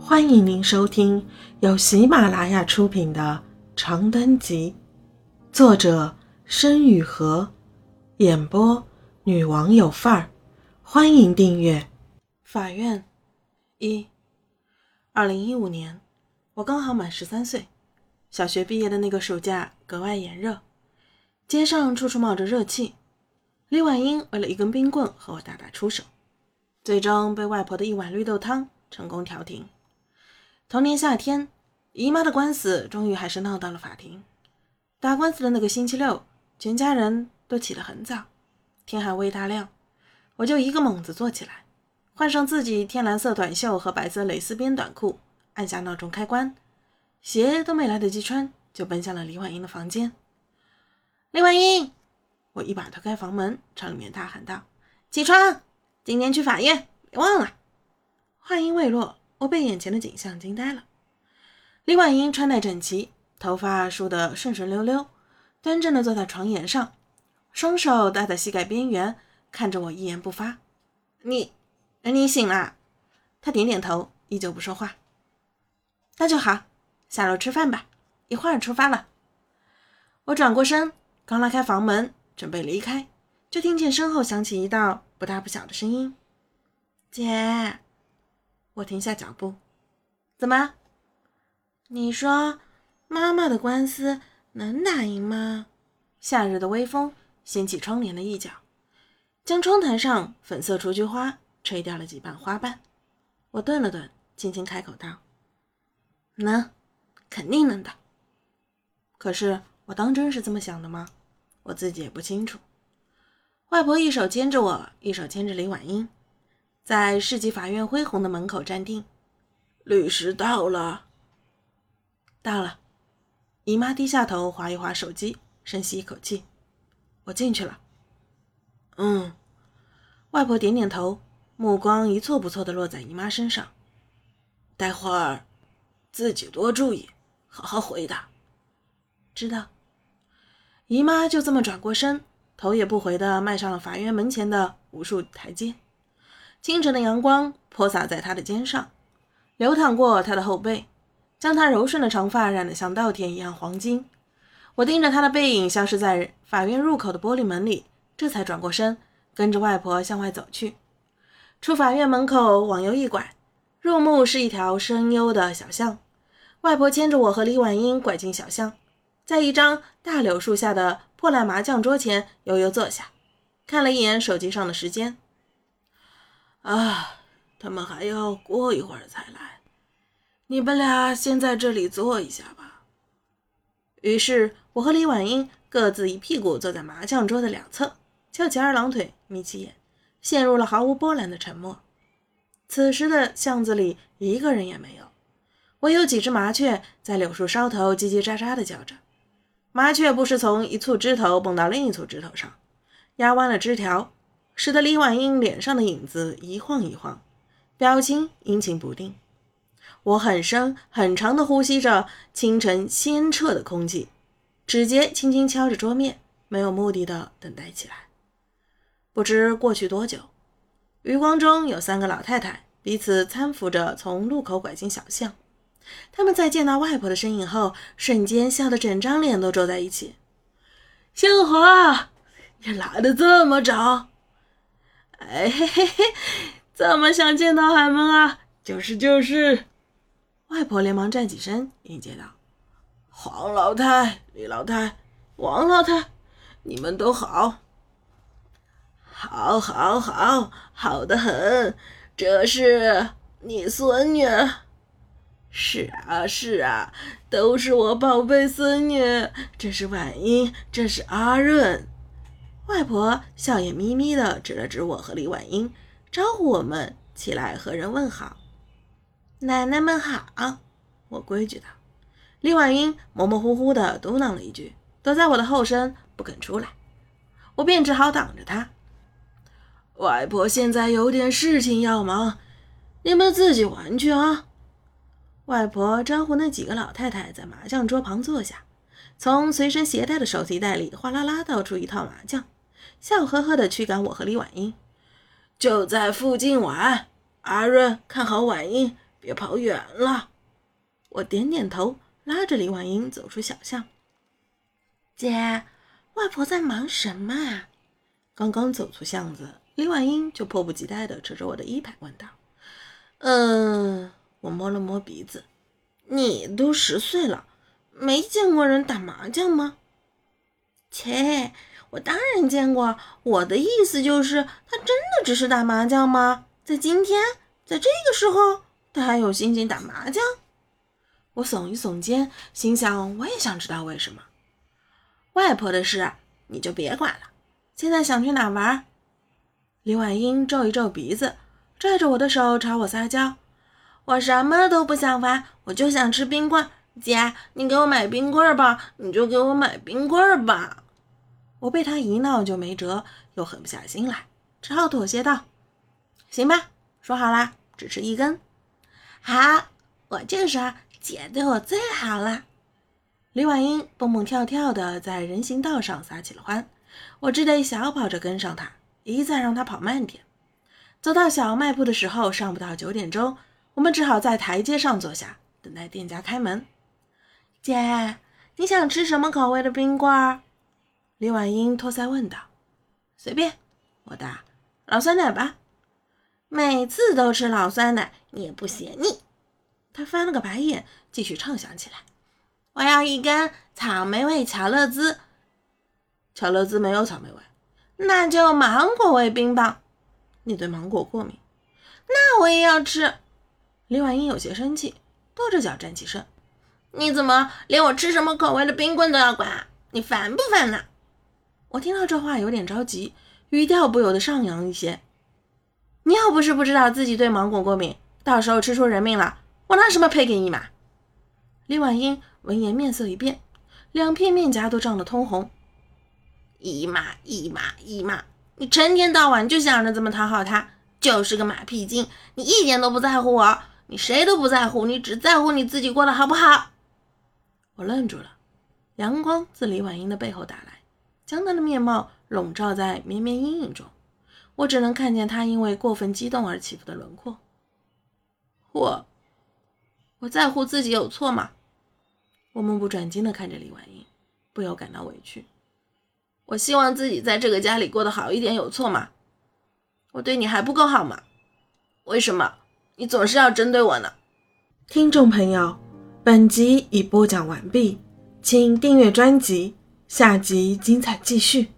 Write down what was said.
欢迎您收听由喜马拉雅出品的《长灯集》，作者申雨禾，演播女王有范儿。欢迎订阅。法院一，二零一五年，我刚好满十三岁，小学毕业的那个暑假格外炎热，街上处处冒着热气。李婉英为了一根冰棍和我大打出手，最终被外婆的一碗绿豆汤成功调停。同年夏天，姨妈的官司终于还是闹到了法庭。打官司的那个星期六，全家人都起得很早，天还未大亮，我就一个猛子坐起来，换上自己天蓝色短袖和白色蕾丝边短裤，按下闹钟开关，鞋都没来得及穿，就奔向了李婉英的房间。李婉英。我一把推开房门，朝里面大喊道：“起床，今天去法院，别忘了。”话音未落，我被眼前的景象惊呆了。李婉英穿戴整齐，头发梳得顺顺溜溜，端正地坐在床沿上，双手搭在膝盖边缘，看着我一言不发。“你，你醒了？”她点点头，依旧不说话。“那就好，下楼吃饭吧，一会儿出发了。”我转过身，刚拉开房门。准备离开，就听见身后响起一道不大不小的声音：“姐。”我停下脚步，“怎么？你说妈妈的官司能打赢吗？”夏日的微风掀起窗帘的一角，将窗台上粉色雏菊花吹掉了几瓣花瓣。我顿了顿，轻轻开口道：“能，肯定能的。”可是我当真是这么想的吗？我自己也不清楚。外婆一手牵着我，一手牵着李婉英，在市级法院恢宏的门口站定。律师到了，到了。姨妈低下头划一划手机，深吸一口气。我进去了。嗯。外婆点点头，目光一错不错的落在姨妈身上。待会儿自己多注意，好好回答。知道。姨妈就这么转过身，头也不回的迈上了法院门前的无数台阶。清晨的阳光泼洒在他的肩上，流淌过他的后背，将他柔顺的长发染得像稻田一样黄金。我盯着他的背影消失在法院入口的玻璃门里，这才转过身，跟着外婆向外走去。出法院门口，往右一拐，入目是一条深幽的小巷。外婆牵着我和李婉英拐进小巷。在一张大柳树下的破烂麻将桌前悠悠坐下，看了一眼手机上的时间。啊，他们还要过一会儿才来，你们俩先在这里坐一下吧。于是，我和李婉英各自一屁股坐在麻将桌的两侧，翘起二郎腿，眯起眼，陷入了毫无波澜的沉默。此时的巷子里一个人也没有，唯有几只麻雀在柳树梢头叽叽喳喳地叫着。麻雀不时从一簇枝头蹦到另一簇枝头上，压弯了枝条，使得李婉英脸上的影子一晃一晃，表情阴晴不定。我很深很长的呼吸着清晨鲜澈的空气，指节轻轻敲着桌面，没有目的的等待起来。不知过去多久，余光中有三个老太太彼此搀扶着从路口拐进小巷。他们在见到外婆的身影后，瞬间笑得整张脸都皱在一起。小华，你来的这么早？哎嘿嘿嘿，这么想见到俺们啊？就是就是。外婆连忙站起身迎接道：“黄老太、李老太、王老太，你们都好。好，好，好，好的很。这是你孙女。”是啊，是啊，都是我宝贝孙女。这是婉英，这是阿润。外婆笑眼眯眯的指了指我和李婉英，招呼我们起来和人问好。奶奶们好，我规矩的。李婉英模模糊糊的嘟囔了一句，躲在我的后身不肯出来，我便只好挡着她。外婆现在有点事情要忙，你们自己玩去啊。外婆招呼那几个老太太在麻将桌旁坐下，从随身携带的手提袋里哗啦啦倒出一套麻将，笑呵呵地驱赶我和李婉英。就在附近玩，阿润看好婉英，别跑远了。我点点头，拉着李婉英走出小巷。姐，外婆在忙什么啊？刚刚走出巷子，李婉英就迫不及待地扯着我的衣摆问道：“嗯。”我摸了摸鼻子，“你都十岁了，没见过人打麻将吗？”切，我当然见过。我的意思就是，他真的只是打麻将吗？在今天，在这个时候，他还有心情打麻将？我耸一耸肩，心想，我也想知道为什么。外婆的事你就别管了。现在想去哪玩？李婉英皱一皱鼻子，拽着我的手朝我撒娇：“我什么都不想玩，我就想吃冰棍。姐，你给我买冰棍吧，你就给我买冰棍吧。”我被他一闹就没辙，又狠不下心来，只好妥协道：“行吧，说好啦，只吃一根。”好，我就说姐对我最好了。李婉英蹦蹦跳跳的在人行道上撒起了欢。我只得小跑着跟上他，一再让他跑慢点。走到小卖部的时候，尚不到九点钟，我们只好在台阶上坐下，等待店家开门。姐，你想吃什么口味的冰棍儿？李婉英托腮问道。随便，我答。老酸奶吧。每次都吃老酸奶，你也不嫌腻。他翻了个白眼，继续畅想起来。我要一根草莓味巧乐兹。巧乐兹没有草莓味，那就芒果味冰棒。你对芒果过敏，那我也要吃。李婉英有些生气，跺着脚站起身。你怎么连我吃什么口味的冰棍都要管？你烦不烦呐？我听到这话有点着急，语调不由得上扬一些。你又不是不知道自己对芒果过敏，到时候吃出人命了，我拿什么赔给你嘛？李婉英闻言面色一变，两片面颊都涨得通红。姨妈，姨妈，姨妈，你成天到晚就想着怎么讨好他，就是个马屁精。你一点都不在乎我，你谁都不在乎，你只在乎你自己过得好不好。我愣住了，阳光自李婉英的背后打来，将她的面貌笼罩在绵绵阴影中，我只能看见他因为过分激动而起伏的轮廓。我，我在乎自己有错吗？我目不转睛地看着李婉英，不由感到委屈。我希望自己在这个家里过得好一点，有错吗？我对你还不够好吗？为什么你总是要针对我呢？听众朋友，本集已播讲完毕，请订阅专辑，下集精彩继续。